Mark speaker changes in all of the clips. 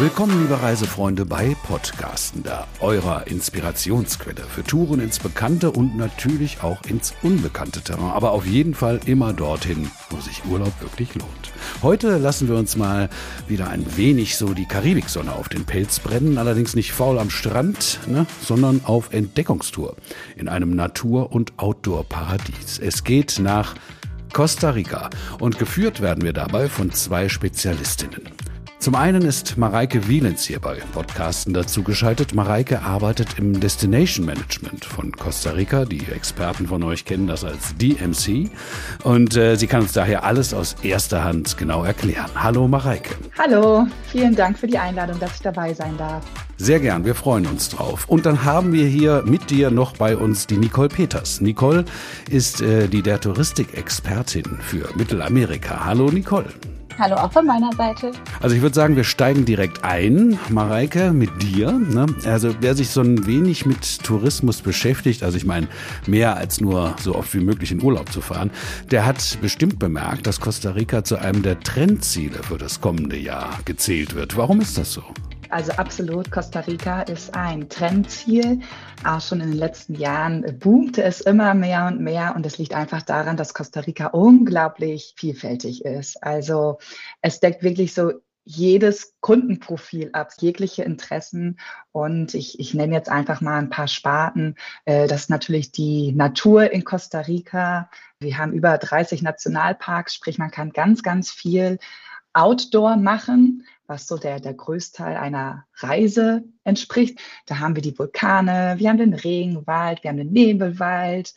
Speaker 1: Willkommen, liebe Reisefreunde, bei Podcastender, eurer Inspirationsquelle für Touren ins Bekannte und natürlich auch ins unbekannte Terrain, aber auf jeden Fall immer dorthin, wo sich Urlaub wirklich lohnt. Heute lassen wir uns mal wieder ein wenig so die Karibiksonne auf den Pelz brennen, allerdings nicht faul am Strand, ne, sondern auf Entdeckungstour in einem Natur- und Outdoor-Paradies. Es geht nach Costa Rica und geführt werden wir dabei von zwei Spezialistinnen. Zum einen ist Mareike Wielens hier bei Podcasten dazugeschaltet. Mareike arbeitet im Destination Management von Costa Rica. Die Experten von euch kennen das als DMC. Und äh, sie kann uns daher alles aus erster Hand genau erklären. Hallo Mareike.
Speaker 2: Hallo, vielen Dank für die Einladung, dass ich dabei sein darf.
Speaker 1: Sehr gern, wir freuen uns drauf. Und dann haben wir hier mit dir noch bei uns die Nicole Peters. Nicole ist äh, die der Touristikexpertin für Mittelamerika. Hallo Nicole.
Speaker 3: Hallo auch von meiner Seite.
Speaker 1: Also ich würde sagen, wir steigen direkt ein, Mareike, mit dir. Ne? Also wer sich so ein wenig mit Tourismus beschäftigt, also ich meine mehr als nur so oft wie möglich in Urlaub zu fahren, der hat bestimmt bemerkt, dass Costa Rica zu einem der Trendziele für das kommende Jahr gezählt wird. Warum ist das so?
Speaker 2: Also absolut, Costa Rica ist ein Trendziel. Auch schon in den letzten Jahren boomte es immer mehr und mehr und es liegt einfach daran, dass Costa Rica unglaublich vielfältig ist. Also es deckt wirklich so jedes Kundenprofil ab, jegliche Interessen. Und ich, ich nenne jetzt einfach mal ein paar Sparten. Äh, das ist natürlich die Natur in Costa Rica. Wir haben über 30 Nationalparks, sprich man kann ganz, ganz viel Outdoor machen, was so der, der Größteil einer Reise entspricht. Da haben wir die Vulkane, wir haben den Regenwald, wir haben den Nebelwald,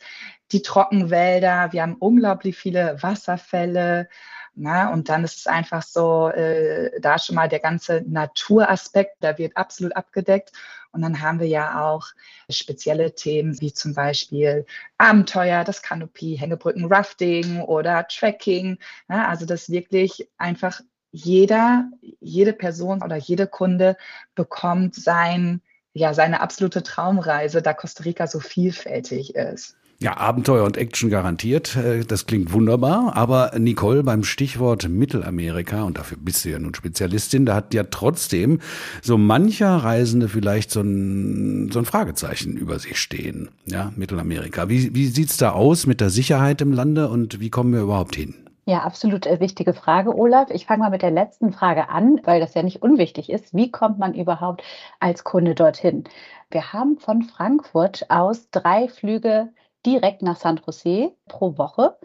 Speaker 2: die Trockenwälder, wir haben unglaublich viele Wasserfälle. Na, und dann ist es einfach so, äh, da schon mal der ganze Naturaspekt, der wird absolut abgedeckt. Und dann haben wir ja auch spezielle Themen wie zum Beispiel Abenteuer, das Kanopie, Hängebrücken, Rafting oder Trekking. Ja, also das wirklich einfach jeder, jede Person oder jede Kunde bekommt sein, ja, seine absolute Traumreise, da Costa Rica so vielfältig ist.
Speaker 1: Ja, Abenteuer und Action garantiert. Äh, das klingt wunderbar. Aber Nicole, beim Stichwort Mittelamerika, und dafür bist du ja nun Spezialistin, da hat ja trotzdem so mancher Reisende vielleicht so ein, so ein Fragezeichen über sich stehen. Ja, Mittelamerika. Wie, wie sieht's da aus mit der Sicherheit im Lande und wie kommen wir überhaupt hin?
Speaker 3: Ja, absolut äh, wichtige Frage, Olaf. Ich fange mal mit der letzten Frage an, weil das ja nicht unwichtig ist. Wie kommt man überhaupt als Kunde dorthin? Wir haben von Frankfurt aus drei Flüge direkt nach San Jose pro Woche.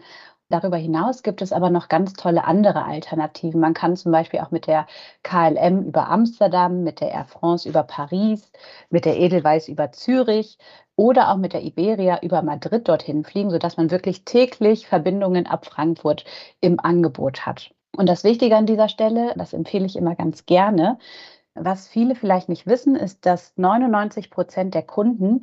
Speaker 3: Darüber hinaus gibt es aber noch ganz tolle andere Alternativen. Man kann zum Beispiel auch mit der KLM über Amsterdam, mit der Air France über Paris, mit der Edelweiss über Zürich oder auch mit der Iberia über Madrid dorthin fliegen, sodass man wirklich täglich Verbindungen ab Frankfurt im Angebot hat. Und das Wichtige an dieser Stelle, das empfehle ich immer ganz gerne, was viele vielleicht nicht wissen, ist, dass 99 Prozent der Kunden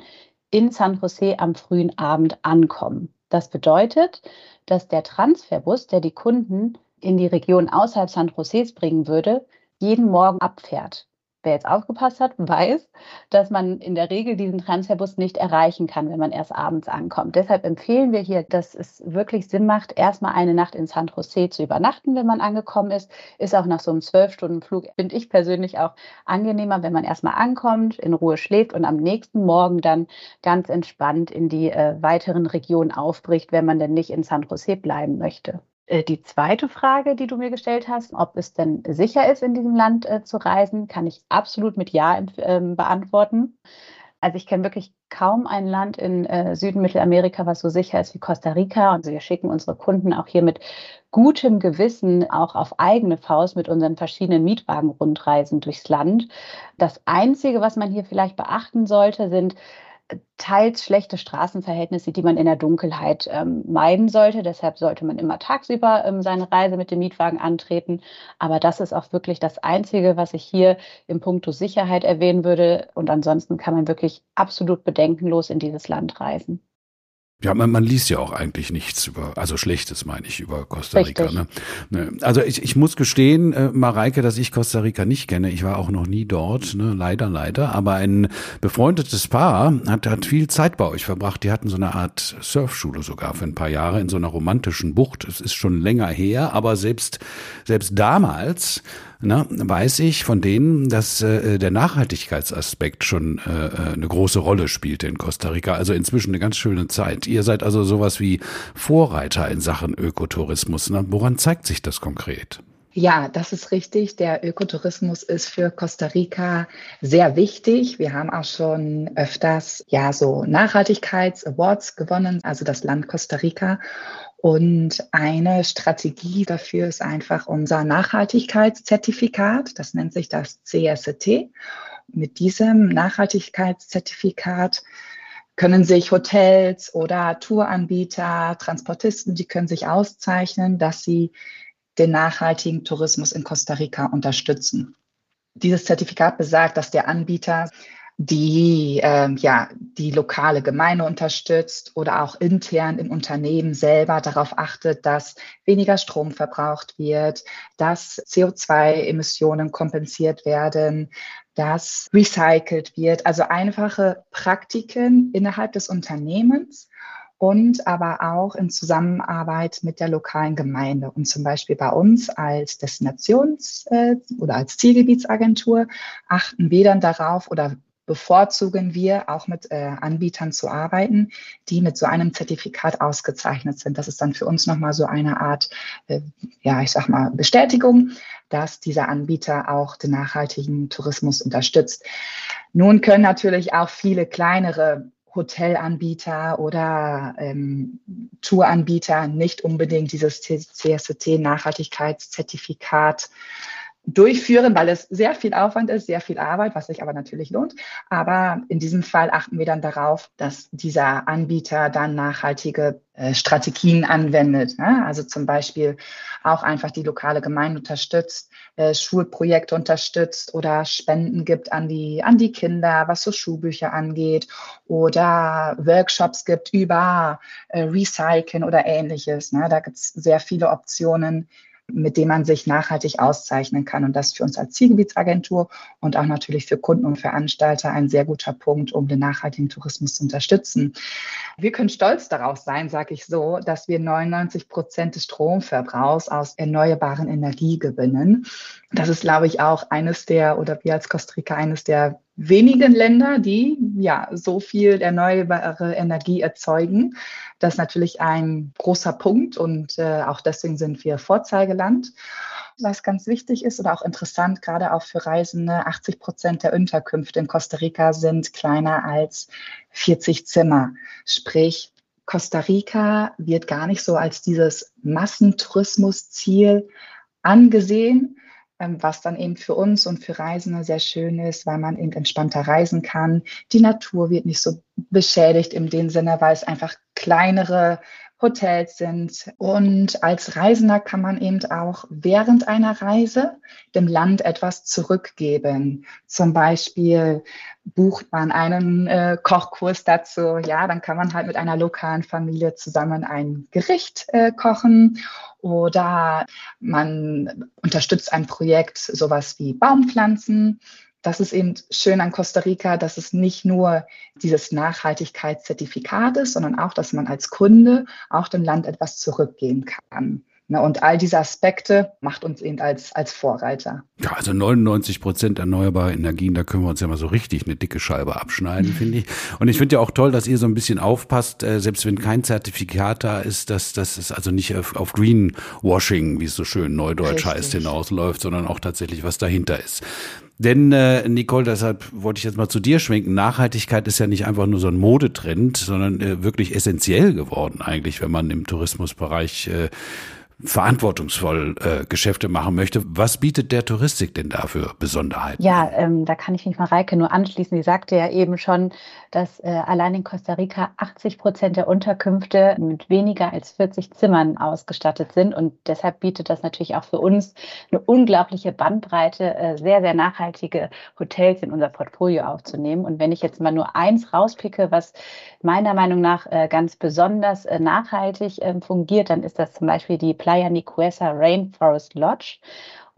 Speaker 3: in San Jose am frühen Abend ankommen. Das bedeutet, dass der Transferbus, der die Kunden in die Region außerhalb San Joses bringen würde, jeden Morgen abfährt. Wer jetzt aufgepasst hat, weiß, dass man in der Regel diesen Transferbus nicht erreichen kann, wenn man erst abends ankommt. Deshalb empfehlen wir hier, dass es wirklich Sinn macht, erstmal eine Nacht in San Jose zu übernachten, wenn man angekommen ist. Ist auch nach so einem Zwölf-Stunden-Flug, finde ich persönlich auch angenehmer, wenn man erstmal ankommt, in Ruhe schläft und am nächsten Morgen dann ganz entspannt in die äh, weiteren Regionen aufbricht, wenn man denn nicht in San Jose bleiben möchte. Äh, die zweite Frage, die du mir gestellt hast, ob es denn sicher ist, in diesem Land äh, zu reisen, kann ich absolut mit Ja äh, beantworten. Also ich kenne wirklich kaum ein Land in äh, Süden Mittelamerika, was so sicher ist wie Costa Rica. Und wir schicken unsere Kunden auch hier mit gutem Gewissen auch auf eigene Faust mit unseren verschiedenen Mietwagen-Rundreisen durchs Land. Das Einzige, was man hier vielleicht beachten sollte, sind teils schlechte Straßenverhältnisse, die man in der Dunkelheit ähm, meiden sollte. Deshalb sollte man immer tagsüber ähm, seine Reise mit dem Mietwagen antreten. Aber das ist auch wirklich das Einzige, was ich hier im Punkto Sicherheit erwähnen würde. Und ansonsten kann man wirklich absolut bedenkenlos in dieses Land reisen.
Speaker 1: Ja, man, man liest ja auch eigentlich nichts über, also Schlechtes meine ich, über Costa Rica. Ne? ne? Also ich, ich muss gestehen, äh, Mareike, dass ich Costa Rica nicht kenne. Ich war auch noch nie dort, ne? leider, leider. Aber ein befreundetes Paar hat, hat viel Zeit bei euch verbracht. Die hatten so eine Art Surfschule sogar für ein paar Jahre in so einer romantischen Bucht. Es ist schon länger her, aber selbst, selbst damals na, weiß ich von denen, dass äh, der Nachhaltigkeitsaspekt schon äh, äh, eine große Rolle spielte in Costa Rica. Also inzwischen eine ganz schöne Zeit. Ihr seid also sowas wie Vorreiter in Sachen Ökotourismus. Na, woran zeigt sich das konkret?
Speaker 2: Ja, das ist richtig. Der Ökotourismus ist für Costa Rica sehr wichtig. Wir haben auch schon öfters ja so Nachhaltigkeits-Awards gewonnen, also das Land Costa Rica. Und eine Strategie dafür ist einfach unser Nachhaltigkeitszertifikat. Das nennt sich das CST. Mit diesem Nachhaltigkeitszertifikat können sich Hotels oder Touranbieter, Transportisten, die können sich auszeichnen, dass sie den nachhaltigen Tourismus in Costa Rica unterstützen. Dieses Zertifikat besagt, dass der Anbieter die äh, ja die lokale Gemeinde unterstützt oder auch intern im Unternehmen selber darauf achtet, dass weniger Strom verbraucht wird, dass CO2-Emissionen kompensiert werden, dass recycelt wird. Also einfache Praktiken innerhalb des Unternehmens und aber auch in Zusammenarbeit mit der lokalen Gemeinde. Und zum Beispiel bei uns als Destinations- äh, oder als Zielgebietsagentur achten wir dann darauf oder bevorzugen wir auch mit äh, Anbietern zu arbeiten, die mit so einem Zertifikat ausgezeichnet sind. Das ist dann für uns nochmal so eine Art, äh, ja, ich sag mal, Bestätigung, dass dieser Anbieter auch den nachhaltigen Tourismus unterstützt. Nun können natürlich auch viele kleinere Hotelanbieter oder ähm, Touranbieter nicht unbedingt dieses CSCT-Nachhaltigkeitszertifikat durchführen, weil es sehr viel Aufwand ist, sehr viel Arbeit, was sich aber natürlich lohnt. Aber in diesem Fall achten wir dann darauf, dass dieser Anbieter dann nachhaltige äh, Strategien anwendet. Ne? Also zum Beispiel auch einfach die lokale Gemeinde unterstützt, äh, Schulprojekte unterstützt oder Spenden gibt an die, an die Kinder, was so Schulbücher angeht oder Workshops gibt über äh, Recyceln oder ähnliches. Ne? Da gibt es sehr viele Optionen, mit dem man sich nachhaltig auszeichnen kann. Und das für uns als Zielgebietsagentur und auch natürlich für Kunden und Veranstalter ein sehr guter Punkt, um den nachhaltigen Tourismus zu unterstützen. Wir können stolz darauf sein, sage ich so, dass wir 99 Prozent des Stromverbrauchs aus erneuerbaren Energie gewinnen. Das ist, glaube ich, auch eines der, oder wir als Costa Rica eines der wenigen Länder, die ja so viel erneuerbare Energie erzeugen. Das ist natürlich ein großer Punkt und äh, auch deswegen sind wir Vorzeigeland. Was ganz wichtig ist oder auch interessant, gerade auch für Reisende, 80 Prozent der Unterkünfte in Costa Rica sind kleiner als 40 Zimmer. Sprich, Costa Rica wird gar nicht so als dieses Massentourismusziel angesehen, was dann eben für uns und für Reisende sehr schön ist, weil man eben entspannter reisen kann. Die Natur wird nicht so beschädigt in dem Sinne, weil es einfach kleinere Hotels sind. Und als Reisender kann man eben auch während einer Reise dem Land etwas zurückgeben. Zum Beispiel bucht man einen äh, Kochkurs dazu. Ja, dann kann man halt mit einer lokalen Familie zusammen ein Gericht äh, kochen oder man unterstützt ein Projekt, sowas wie Baumpflanzen. Das ist eben schön an Costa Rica, dass es nicht nur dieses Nachhaltigkeitszertifikat ist, sondern auch, dass man als Kunde auch dem Land etwas zurückgeben kann. Ne, und all diese Aspekte macht uns eben als, als Vorreiter.
Speaker 1: Ja, also 99 Prozent erneuerbare Energien, da können wir uns ja mal so richtig eine dicke Scheibe abschneiden, finde ich. Und ich finde ja auch toll, dass ihr so ein bisschen aufpasst, äh, selbst wenn kein Zertifikat da ist, dass das ist also nicht auf, auf Greenwashing, wie es so schön neudeutsch richtig. heißt, hinausläuft, sondern auch tatsächlich was dahinter ist. Denn, äh, Nicole, deshalb wollte ich jetzt mal zu dir schwenken. Nachhaltigkeit ist ja nicht einfach nur so ein Modetrend, sondern äh, wirklich essentiell geworden eigentlich, wenn man im Tourismusbereich äh, verantwortungsvoll äh, Geschäfte machen möchte. Was bietet der Touristik denn da für Besonderheiten?
Speaker 3: Ja, ähm, da kann ich mich Mareike nur anschließen. Die sagte ja eben schon, dass äh, allein in Costa Rica 80 Prozent der Unterkünfte mit weniger als 40 Zimmern ausgestattet sind. Und deshalb bietet das natürlich auch für uns eine unglaubliche Bandbreite, äh, sehr, sehr nachhaltige Hotels in unser Portfolio aufzunehmen. Und wenn ich jetzt mal nur eins rauspicke, was meiner Meinung nach äh, ganz besonders äh, nachhaltig äh, fungiert, dann ist das zum Beispiel die Playa Nicuesa Rainforest Lodge.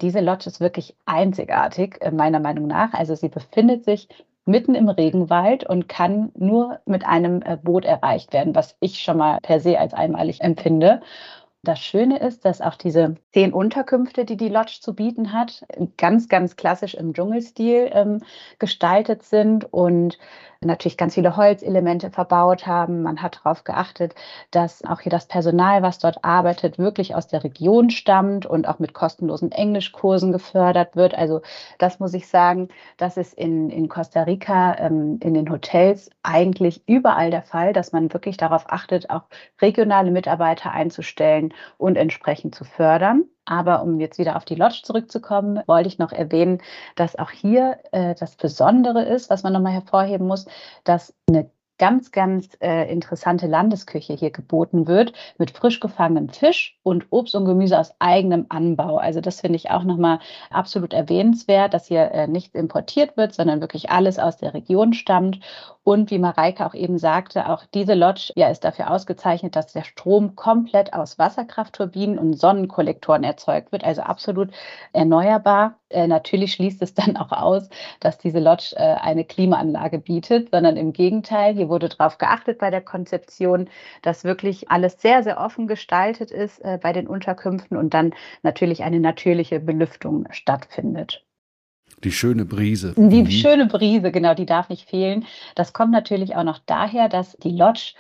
Speaker 3: Diese Lodge ist wirklich einzigartig, äh, meiner Meinung nach. Also sie befindet sich mitten im Regenwald und kann nur mit einem äh, Boot erreicht werden, was ich schon mal per se als einmalig empfinde. Das Schöne ist, dass auch diese zehn Unterkünfte, die die Lodge zu bieten hat, ganz, ganz klassisch im Dschungelstil ähm, gestaltet sind und natürlich ganz viele Holzelemente verbaut haben. Man hat darauf geachtet, dass auch hier das Personal, was dort arbeitet, wirklich aus der Region stammt und auch mit kostenlosen Englischkursen gefördert wird. Also das muss ich sagen, das ist in, in Costa Rica ähm, in den Hotels eigentlich überall der Fall, dass man wirklich darauf achtet, auch regionale Mitarbeiter einzustellen und entsprechend zu fördern. Aber um jetzt wieder auf die Lodge zurückzukommen, wollte ich noch erwähnen, dass auch hier äh, das Besondere ist, was man nochmal hervorheben muss, dass eine ganz, ganz äh, interessante Landesküche hier geboten wird mit frisch gefangenem Fisch und Obst und Gemüse aus eigenem Anbau. Also das finde ich auch nochmal absolut erwähnenswert, dass hier äh, nichts importiert wird, sondern wirklich alles aus der Region stammt. Und wie Mareike auch eben sagte, auch diese Lodge ja, ist dafür ausgezeichnet, dass der Strom komplett aus Wasserkraftturbinen und Sonnenkollektoren erzeugt wird, also absolut erneuerbar. Äh, natürlich schließt es dann auch aus, dass diese Lodge äh, eine Klimaanlage bietet, sondern im Gegenteil, hier wurde darauf geachtet bei der Konzeption, dass wirklich alles sehr, sehr offen gestaltet ist äh, bei den Unterkünften und dann natürlich eine natürliche Belüftung stattfindet.
Speaker 1: Die schöne Brise.
Speaker 3: Die mhm. schöne Brise, genau, die darf nicht fehlen. Das kommt natürlich auch noch daher, dass die Lodge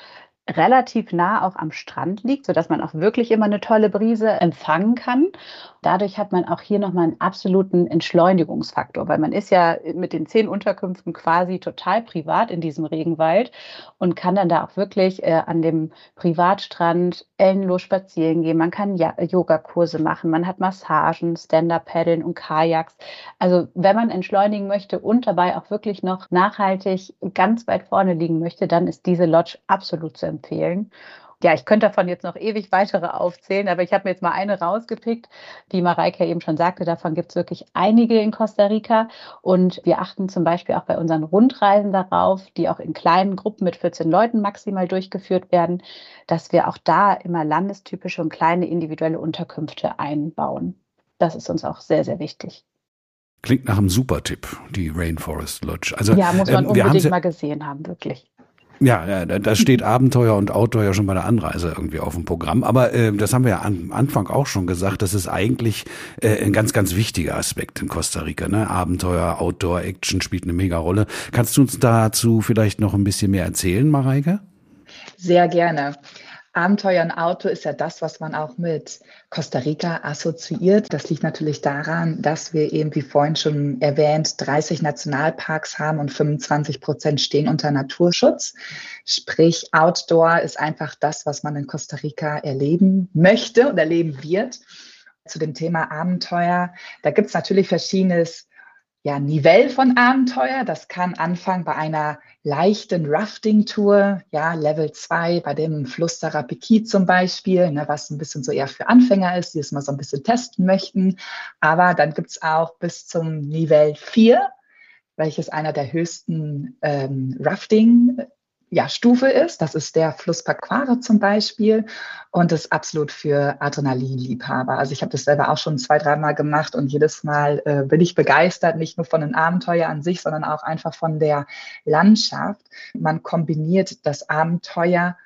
Speaker 3: relativ nah auch am Strand liegt, sodass man auch wirklich immer eine tolle Brise empfangen kann. Dadurch hat man auch hier nochmal einen absoluten Entschleunigungsfaktor, weil man ist ja mit den zehn Unterkünften quasi total privat in diesem Regenwald und kann dann da auch wirklich äh, an dem Privatstrand ellenlos spazieren gehen. Man kann ja Yogakurse machen, man hat Massagen, Stand-Up-Paddeln und Kajaks. Also wenn man entschleunigen möchte und dabei auch wirklich noch nachhaltig ganz weit vorne liegen möchte, dann ist diese Lodge absolut zu empfehlen. Ja, ich könnte davon jetzt noch ewig weitere aufzählen, aber ich habe mir jetzt mal eine rausgepickt. Wie Mareike eben schon sagte, davon gibt es wirklich einige in Costa Rica. Und wir achten zum Beispiel auch bei unseren Rundreisen darauf, die auch in kleinen Gruppen mit 14 Leuten maximal durchgeführt werden, dass wir auch da immer landestypische und kleine individuelle Unterkünfte einbauen. Das ist uns auch sehr, sehr wichtig.
Speaker 1: Klingt nach einem super Tipp, die Rainforest Lodge.
Speaker 3: Also, ja, muss man ähm, unbedingt mal gesehen haben, wirklich.
Speaker 1: Ja, da steht Abenteuer und Outdoor ja schon bei der Anreise irgendwie auf dem Programm. Aber äh, das haben wir ja am Anfang auch schon gesagt, das ist eigentlich äh, ein ganz, ganz wichtiger Aspekt in Costa Rica. Ne? Abenteuer, Outdoor, Action spielt eine mega Rolle. Kannst du uns dazu vielleicht noch ein bisschen mehr erzählen, Mareike?
Speaker 2: Sehr gerne. Abenteuer und Auto ist ja das, was man auch mit Costa Rica assoziiert. Das liegt natürlich daran, dass wir eben, wie vorhin schon erwähnt, 30 Nationalparks haben und 25 Prozent stehen unter Naturschutz. Sprich, Outdoor ist einfach das, was man in Costa Rica erleben möchte und erleben wird. Zu dem Thema Abenteuer, da gibt es natürlich verschiedenes ja, Nivell von Abenteuer. Das kann anfangen bei einer leichten Rafting-Tour, ja, Level 2, bei dem Fluss Sarapiki zum Beispiel, ne, was ein bisschen so eher für Anfänger ist, die es mal so ein bisschen testen möchten. Aber dann gibt's auch bis zum Nivell 4, welches einer der höchsten ähm, Rafting ja, Stufe ist. Das ist der Fluss Paquare zum Beispiel und ist absolut für Adrenalinliebhaber. Also ich habe das selber auch schon zwei, dreimal gemacht und jedes Mal äh, bin ich begeistert, nicht nur von den Abenteuer an sich, sondern auch einfach von der Landschaft. Man kombiniert das Abenteuer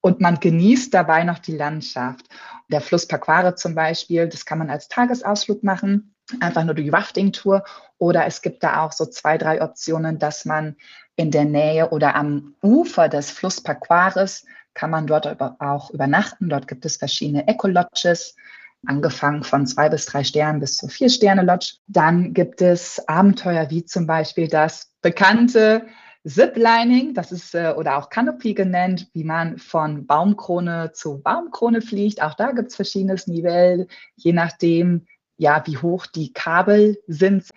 Speaker 2: und man genießt dabei noch die Landschaft. Der Fluss Paquare zum Beispiel, das kann man als Tagesausflug machen, einfach nur die Rafting-Tour. Oder es gibt da auch so zwei, drei Optionen, dass man in der Nähe oder am Ufer des Fluss Paquares kann man dort auch übernachten. Dort gibt es verschiedene Eco-Lodges, angefangen von zwei bis drei Sternen bis zu vier Sterne Lodge. Dann gibt es Abenteuer wie zum Beispiel das bekannte Ziplining, das ist äh, oder auch Canopy genannt, wie man von Baumkrone zu Baumkrone fliegt. Auch da gibt es verschiedenes Nivell, je nachdem, ja, wie hoch die Kabel sind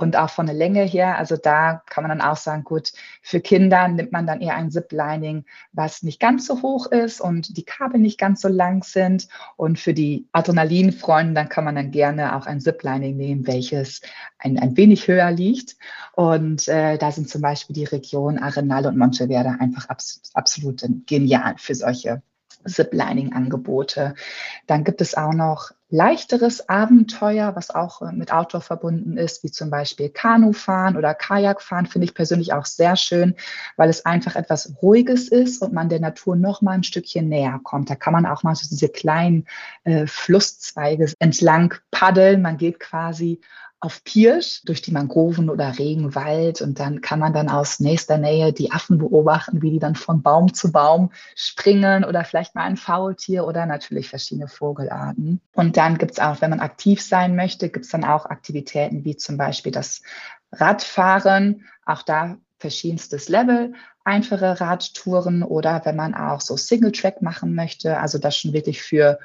Speaker 2: und auch von der Länge her. Also da kann man dann auch sagen, gut, für Kinder nimmt man dann eher ein Ziplining, was nicht ganz so hoch ist und die Kabel nicht ganz so lang sind. Und für die Adrenalinfreunde, dann kann man dann gerne auch ein Ziplining nehmen, welches ein, ein wenig höher liegt. Und äh, da sind zum Beispiel die Region Arenal und Monteverde einfach absolut, absolut genial für solche Ziplining-Angebote. Dann gibt es auch noch leichteres Abenteuer, was auch äh, mit Outdoor verbunden ist, wie zum Beispiel Kanufahren oder Kajakfahren, finde ich persönlich auch sehr schön, weil es einfach etwas Ruhiges ist und man der Natur noch mal ein Stückchen näher kommt. Da kann man auch mal so diese kleinen äh, Flusszweige entlang paddeln. Man geht quasi auf Pirsch durch die Mangroven oder Regenwald und dann kann man dann aus nächster Nähe die Affen beobachten, wie die dann von Baum zu Baum springen oder vielleicht mal ein Faultier oder natürlich verschiedene Vogelarten. Und dann gibt es auch, wenn man aktiv sein möchte, gibt es dann auch Aktivitäten wie zum Beispiel das Radfahren, auch da verschiedenstes Level, einfache Radtouren oder wenn man auch so Single-Track machen möchte, also das schon wirklich für,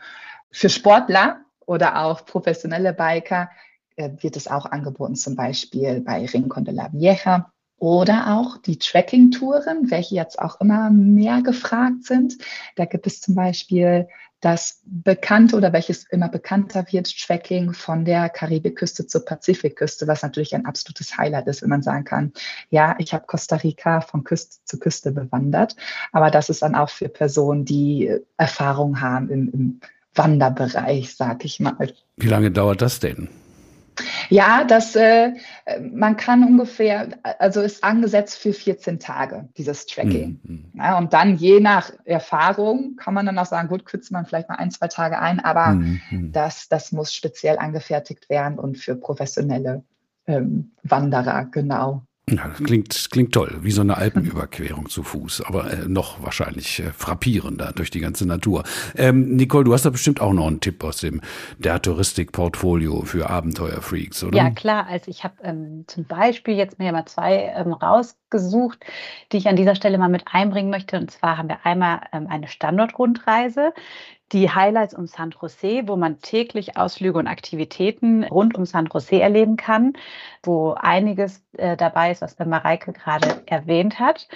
Speaker 2: für Sportler oder auch professionelle Biker wird es auch angeboten, zum Beispiel bei Rincon de la Vieja. Oder auch die Tracking-Touren, welche jetzt auch immer mehr gefragt sind. Da gibt es zum Beispiel das bekannte oder welches immer bekannter wird, Tracking von der Karibikküste zur Pazifikküste, was natürlich ein absolutes Highlight ist, wenn man sagen kann, ja, ich habe Costa Rica von Küste zu Küste bewandert. Aber das ist dann auch für Personen, die Erfahrung haben im, im Wanderbereich, sag ich mal.
Speaker 1: Wie lange dauert das denn?
Speaker 2: Ja, das, äh, man kann ungefähr, also ist angesetzt für 14 Tage, dieses Tracking. Mhm. Ja, und dann je nach Erfahrung kann man dann auch sagen, gut, kürzt man vielleicht mal ein, zwei Tage ein, aber mhm. das, das muss speziell angefertigt werden und für professionelle ähm, Wanderer, genau.
Speaker 1: Ja, das klingt, klingt toll, wie so eine Alpenüberquerung zu Fuß, aber äh, noch wahrscheinlich äh, frappierender durch die ganze Natur. Ähm, Nicole, du hast da bestimmt auch noch einen Tipp aus dem der Touristik-Portfolio für Abenteuerfreaks, oder?
Speaker 3: Ja, klar. Also ich habe ähm, zum Beispiel jetzt mir mal zwei ähm, rausgesucht, die ich an dieser Stelle mal mit einbringen möchte. Und zwar haben wir einmal ähm, eine Standortrundreise die Highlights um San Jose, wo man täglich Ausflüge und Aktivitäten rund um San Jose erleben kann, wo einiges äh, dabei ist, was Mareike gerade erwähnt hat.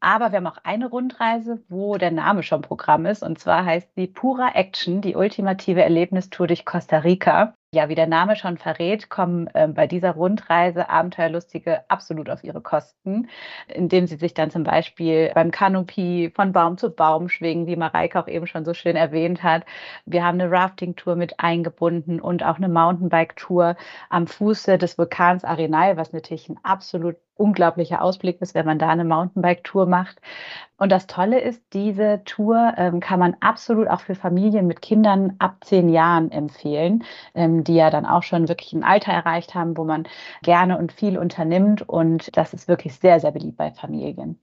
Speaker 3: Aber wir haben auch eine Rundreise, wo der Name schon Programm ist. Und zwar heißt sie Pura Action, die ultimative Erlebnistour durch Costa Rica. Ja, wie der Name schon verrät, kommen äh, bei dieser Rundreise Abenteuerlustige absolut auf ihre Kosten, indem sie sich dann zum Beispiel beim Kanopie von Baum zu Baum schwingen, wie Mareike auch eben schon so schön erwähnt hat. Wir haben eine Rafting-Tour mit eingebunden und auch eine Mountainbike-Tour am Fuße des Vulkans Arenal, was natürlich ein absolut unglaublicher Ausblick ist, wenn man da eine Mountainbike-Tour macht. Und das Tolle ist, diese Tour ähm, kann man absolut auch für Familien mit Kindern ab zehn Jahren empfehlen, ähm, die ja dann auch schon wirklich ein Alter erreicht haben, wo man gerne und viel unternimmt. Und das ist wirklich sehr, sehr beliebt bei Familien.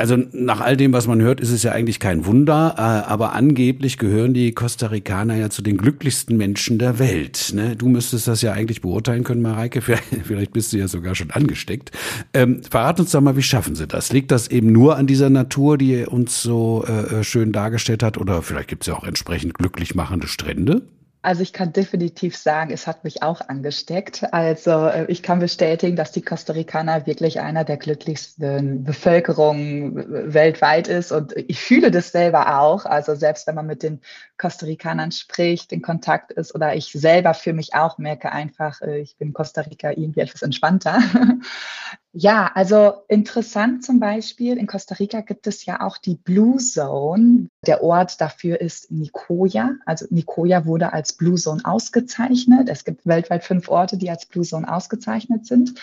Speaker 1: Also nach all dem, was man hört, ist es ja eigentlich kein Wunder, äh, aber angeblich gehören die Costa Ricaner ja zu den glücklichsten Menschen der Welt. Ne? Du müsstest das ja eigentlich beurteilen können, Mareike. Vielleicht bist du ja sogar schon angesteckt. Ähm, verrat uns doch mal, wie schaffen sie das? Liegt das eben nur an dieser Natur, die uns so äh, schön dargestellt hat? Oder vielleicht gibt es ja auch entsprechend glücklich machende Strände?
Speaker 2: Also ich kann definitiv sagen, es hat mich auch angesteckt. Also äh, ich kann bestätigen, dass die Costa Ricaner wirklich einer der glücklichsten Bevölkerungen weltweit ist. Und ich fühle das selber auch. Also selbst wenn man mit den Costa Ricanern spricht, in Kontakt ist oder ich selber für mich auch merke einfach, äh, ich bin in Costa Rica irgendwie etwas entspannter. Ja, also interessant zum Beispiel, in Costa Rica gibt es ja auch die Blue Zone. Der Ort dafür ist Nicoya. Also Nicoya wurde als Blue Zone ausgezeichnet. Es gibt weltweit fünf Orte, die als Blue Zone ausgezeichnet sind.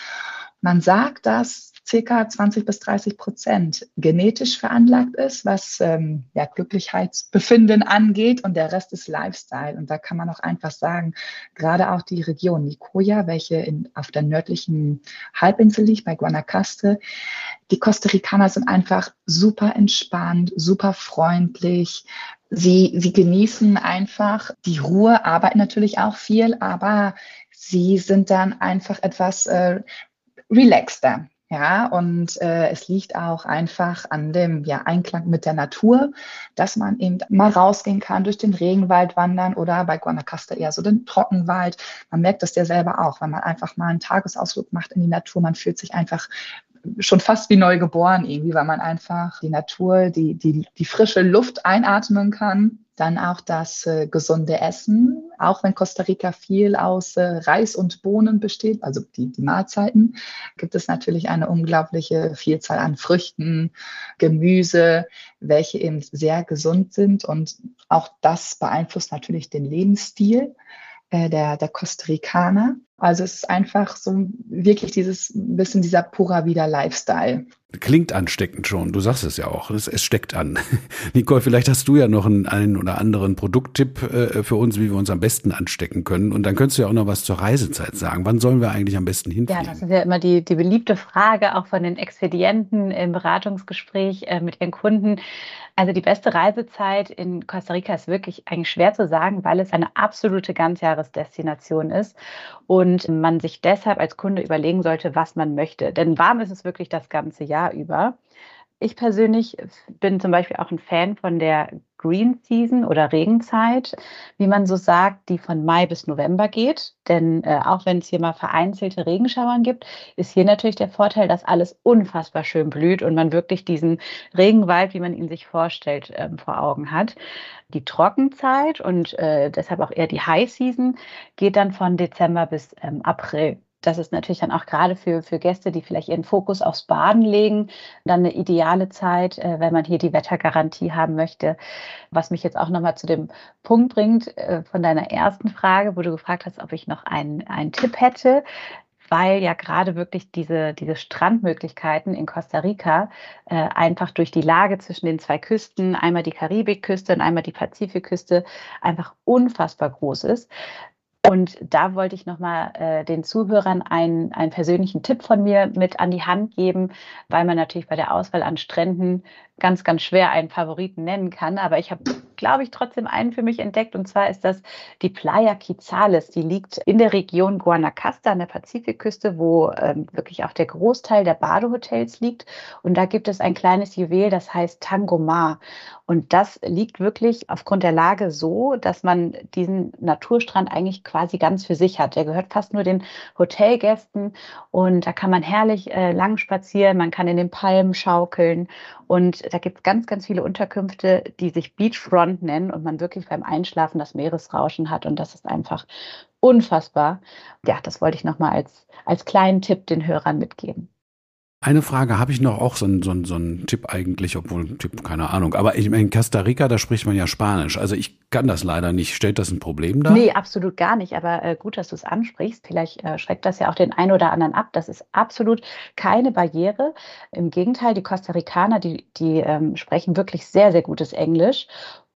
Speaker 2: Man sagt, dass circa 20 bis 30 Prozent genetisch veranlagt ist, was ähm, ja, Glücklichkeitsbefinden angeht und der Rest ist Lifestyle. Und da kann man auch einfach sagen, gerade auch die Region Nicoya, welche in, auf der nördlichen Halbinsel liegt, bei Guanacaste, die Costa Ricaner sind einfach super entspannt, super freundlich. Sie, sie genießen einfach die Ruhe, arbeiten natürlich auch viel, aber sie sind dann einfach etwas äh, relaxter. Ja, und äh, es liegt auch einfach an dem ja, Einklang mit der Natur, dass man eben mal rausgehen kann, durch den Regenwald wandern oder bei Guanacaste eher so den Trockenwald. Man merkt das ja selber auch, wenn man einfach mal einen Tagesausflug macht in die Natur. Man fühlt sich einfach schon fast wie neu geboren irgendwie, weil man einfach die Natur, die, die, die frische Luft einatmen kann Dann auch das äh, gesunde Essen, auch wenn Costa Rica viel aus äh, Reis und Bohnen besteht, also die, die Mahlzeiten, gibt es natürlich eine unglaubliche Vielzahl an Früchten, Gemüse, welche eben sehr gesund sind. Und auch das beeinflusst natürlich den Lebensstil äh, der, der Costa Ricaner. Also es ist einfach so wirklich dieses bisschen dieser purer wieder Lifestyle.
Speaker 1: Klingt ansteckend schon, du sagst es ja auch, es, es steckt an. Nicole, vielleicht hast du ja noch einen, einen oder anderen Produkttipp äh, für uns, wie wir uns am besten anstecken können. Und dann könntest du ja auch noch was zur Reisezeit sagen. Wann sollen wir eigentlich am besten hinfliegen?
Speaker 3: Ja, das ist ja immer die, die beliebte Frage, auch von den Expedienten im Beratungsgespräch äh, mit ihren Kunden. Also die beste Reisezeit in Costa Rica ist wirklich eigentlich schwer zu sagen, weil es eine absolute Ganzjahresdestination ist und man sich deshalb als Kunde überlegen sollte, was man möchte. Denn warm ist es wirklich das ganze Jahr über. Ich persönlich bin zum Beispiel auch ein Fan von der Green Season oder Regenzeit, wie man so sagt, die von Mai bis November geht. Denn äh, auch wenn es hier mal vereinzelte Regenschauern gibt, ist hier natürlich der Vorteil, dass alles unfassbar schön blüht und man wirklich diesen Regenwald, wie man ihn sich vorstellt, äh, vor Augen hat. Die Trockenzeit und äh, deshalb auch eher die High Season geht dann von Dezember bis ähm, April das ist natürlich dann auch gerade für, für Gäste, die vielleicht ihren Fokus aufs Baden legen, dann eine ideale Zeit, äh, wenn man hier die Wettergarantie haben möchte. Was mich jetzt auch nochmal zu dem Punkt bringt äh, von deiner ersten Frage, wo du gefragt hast, ob ich noch einen, einen Tipp hätte weil ja gerade wirklich diese, diese Strandmöglichkeiten in Costa Rica äh, einfach durch die Lage zwischen den zwei Küsten, einmal die Karibikküste und einmal die Pazifikküste, einfach unfassbar groß ist. Und da wollte ich nochmal äh, den Zuhörern einen, einen persönlichen Tipp von mir mit an die Hand geben, weil man natürlich bei der Auswahl an Stränden ganz, ganz schwer einen Favoriten nennen kann. Aber ich habe, glaube ich, trotzdem einen für mich entdeckt. Und zwar ist das die Playa Quizales. Die liegt in der Region Guanacaste an der Pazifikküste, wo ähm, wirklich auch der Großteil der Badehotels liegt. Und da gibt es ein kleines Juwel, das heißt Tangomar. Und das liegt wirklich aufgrund der Lage so, dass man diesen Naturstrand eigentlich quasi ganz für sich hat. Der gehört fast nur den Hotelgästen und da kann man herrlich äh, lang spazieren, man kann in den Palmen schaukeln und da gibt es ganz, ganz viele Unterkünfte, die sich Beachfront nennen und man wirklich beim Einschlafen das Meeresrauschen hat. Und das ist einfach unfassbar. Ja, das wollte ich nochmal als, als kleinen Tipp den Hörern mitgeben.
Speaker 1: Eine Frage habe ich noch, auch so ein, so, ein, so ein Tipp eigentlich, obwohl Tipp, keine Ahnung. Aber ich, in Costa Rica, da spricht man ja Spanisch. Also ich kann das leider nicht. Stellt das ein Problem dar?
Speaker 3: Nee, absolut gar nicht. Aber äh, gut, dass du es ansprichst. Vielleicht äh, schreckt das ja auch den einen oder anderen ab. Das ist absolut keine Barriere. Im Gegenteil, die Costa Ricaner, die, die ähm, sprechen wirklich sehr, sehr gutes Englisch.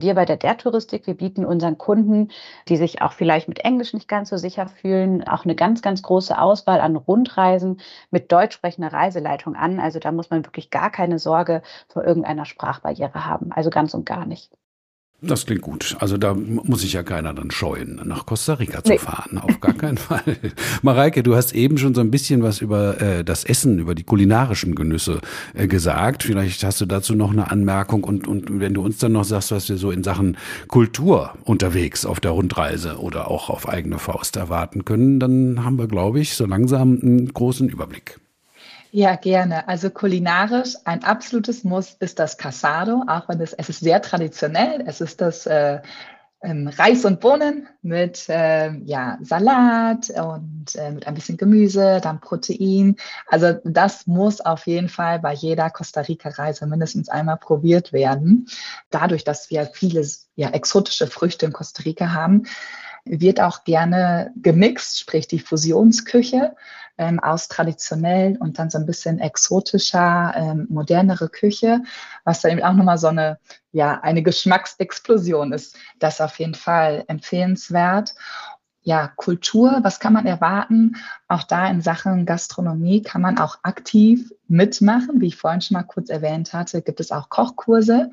Speaker 3: Wir bei der Der Touristik, wir bieten unseren Kunden, die sich auch vielleicht mit Englisch nicht ganz so sicher fühlen, auch eine ganz, ganz große Auswahl an Rundreisen mit deutsch sprechender Reiseleitung an. Also da muss man wirklich gar keine Sorge vor irgendeiner Sprachbarriere haben. Also ganz und gar nicht.
Speaker 1: Das klingt gut. Also da muss sich ja keiner dann scheuen, nach Costa Rica zu nee. fahren. Auf gar keinen Fall. Mareike, du hast eben schon so ein bisschen was über äh, das Essen, über die kulinarischen Genüsse äh, gesagt. Vielleicht hast du dazu noch eine Anmerkung und, und wenn du uns dann noch sagst, was wir so in Sachen Kultur unterwegs auf der Rundreise oder auch auf eigene Faust erwarten können, dann haben wir, glaube ich, so langsam einen großen Überblick.
Speaker 2: Ja, gerne. Also kulinarisch ein absolutes Muss ist das Casado, auch wenn es, es ist sehr traditionell. Es ist das äh, ähm, Reis und Bohnen mit äh, ja, Salat und äh, mit ein bisschen Gemüse, dann Protein. Also das muss auf jeden Fall bei jeder Costa Rica-Reise mindestens einmal probiert werden. Dadurch, dass wir viele ja, exotische Früchte in Costa Rica haben, wird auch gerne gemixt, sprich die Fusionsküche ähm, aus traditionell und dann so ein bisschen exotischer, ähm, modernere Küche, was dann eben auch nochmal so eine, ja, eine Geschmacksexplosion ist. Das auf jeden Fall empfehlenswert ja, Kultur, was kann man erwarten? Auch da in Sachen Gastronomie kann man auch aktiv mitmachen. Wie ich vorhin schon mal kurz erwähnt hatte, gibt es auch Kochkurse,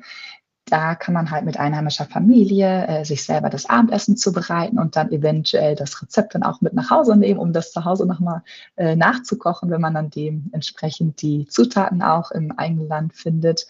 Speaker 2: da kann man halt mit einheimischer Familie äh, sich selber das Abendessen zubereiten und dann eventuell das Rezept dann auch mit nach Hause nehmen, um das zu Hause nochmal äh, nachzukochen, wenn man dann dementsprechend die Zutaten auch im eigenen Land findet.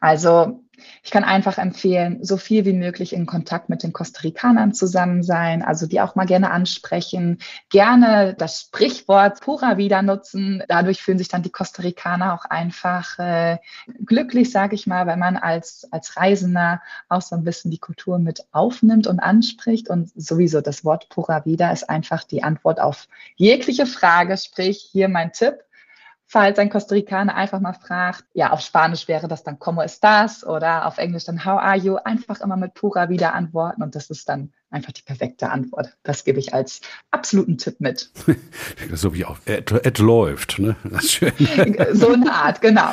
Speaker 2: Also ich kann einfach empfehlen, so viel wie möglich in Kontakt mit den Costa Ricanern zusammen sein, also die auch mal gerne ansprechen, gerne das Sprichwort Pura wieder nutzen. Dadurch fühlen sich dann die Costa Ricaner auch einfach äh, glücklich, sage ich mal, weil man als, als Reisender auch so ein bisschen die Kultur mit aufnimmt und anspricht. Und sowieso das Wort Pura wieder ist einfach die Antwort auf jegliche Frage, sprich hier mein Tipp falls ein Costa Ricaner einfach mal fragt, ja, auf Spanisch wäre das dann ¿Cómo estás? oder auf Englisch dann How are you? Einfach immer mit pura wieder antworten und das ist dann einfach die perfekte Antwort. Das gebe ich als absoluten Tipp mit.
Speaker 1: so wie auch, es läuft, ne?
Speaker 2: So eine Art, genau.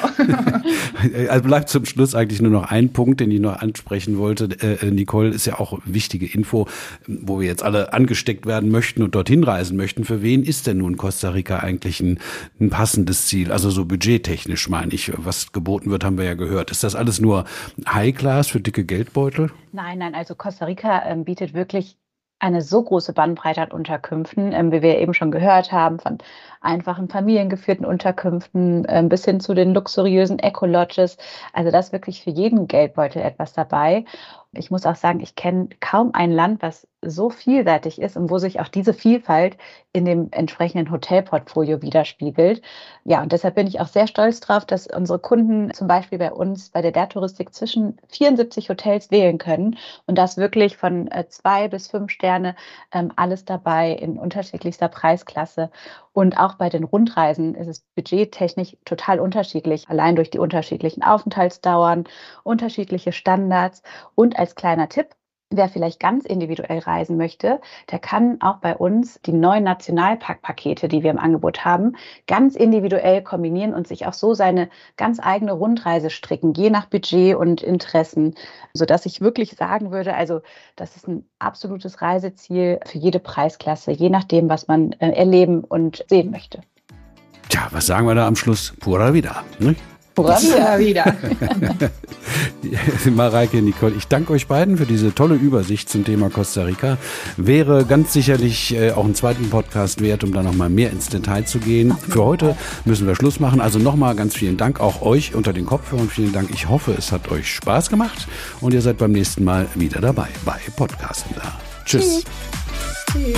Speaker 1: also bleibt zum Schluss eigentlich nur noch ein Punkt, den ich noch ansprechen wollte. Äh, Nicole ist ja auch wichtige Info, wo wir jetzt alle angesteckt werden möchten und dorthin reisen möchten. Für wen ist denn nun Costa Rica eigentlich ein, ein passendes Ziel? Also so budgettechnisch meine ich, was geboten wird, haben wir ja gehört. Ist das alles nur High Class für dicke Geldbeutel?
Speaker 3: Nein, nein, also Costa Rica ähm, bietet wirklich eine so große Bandbreite an Unterkünften, ähm, wie wir eben schon gehört haben, von einfachen familiengeführten Unterkünften äh, bis hin zu den luxuriösen Eco-Lodges. Also da ist wirklich für jeden Geldbeutel etwas dabei. Ich muss auch sagen, ich kenne kaum ein Land, was so vielseitig ist und wo sich auch diese Vielfalt in dem entsprechenden Hotelportfolio widerspiegelt. Ja, und deshalb bin ich auch sehr stolz darauf, dass unsere Kunden zum Beispiel bei uns bei der der Touristik zwischen 74 Hotels wählen können und das wirklich von äh, zwei bis fünf Sterne ähm, alles dabei in unterschiedlichster Preisklasse. Und auch bei den Rundreisen ist es budgettechnisch total unterschiedlich, allein durch die unterschiedlichen Aufenthaltsdauern, unterschiedliche Standards. Und als kleiner Tipp, Wer vielleicht ganz individuell reisen möchte, der kann auch bei uns die neuen Nationalparkpakete, die wir im Angebot haben, ganz individuell kombinieren und sich auch so seine ganz eigene Rundreise stricken, je nach Budget und Interessen, sodass ich wirklich sagen würde, also das ist ein absolutes Reiseziel für jede Preisklasse, je nachdem, was man äh, erleben und sehen möchte.
Speaker 1: Tja, was sagen wir da am Schluss? Pura vida. Ne?
Speaker 2: Pura wieder.
Speaker 1: Mareike, Nicole, ich danke euch beiden für diese tolle Übersicht zum Thema Costa Rica. Wäre ganz sicherlich äh, auch einen zweiten Podcast wert, um da nochmal mehr ins Detail zu gehen. Für heute müssen wir Schluss machen. Also nochmal ganz vielen Dank auch euch unter den Kopfhörern. Vielen Dank. Ich hoffe, es hat euch Spaß gemacht und ihr seid beim nächsten Mal wieder dabei bei Podcasten da. Tschüss. Tschüss.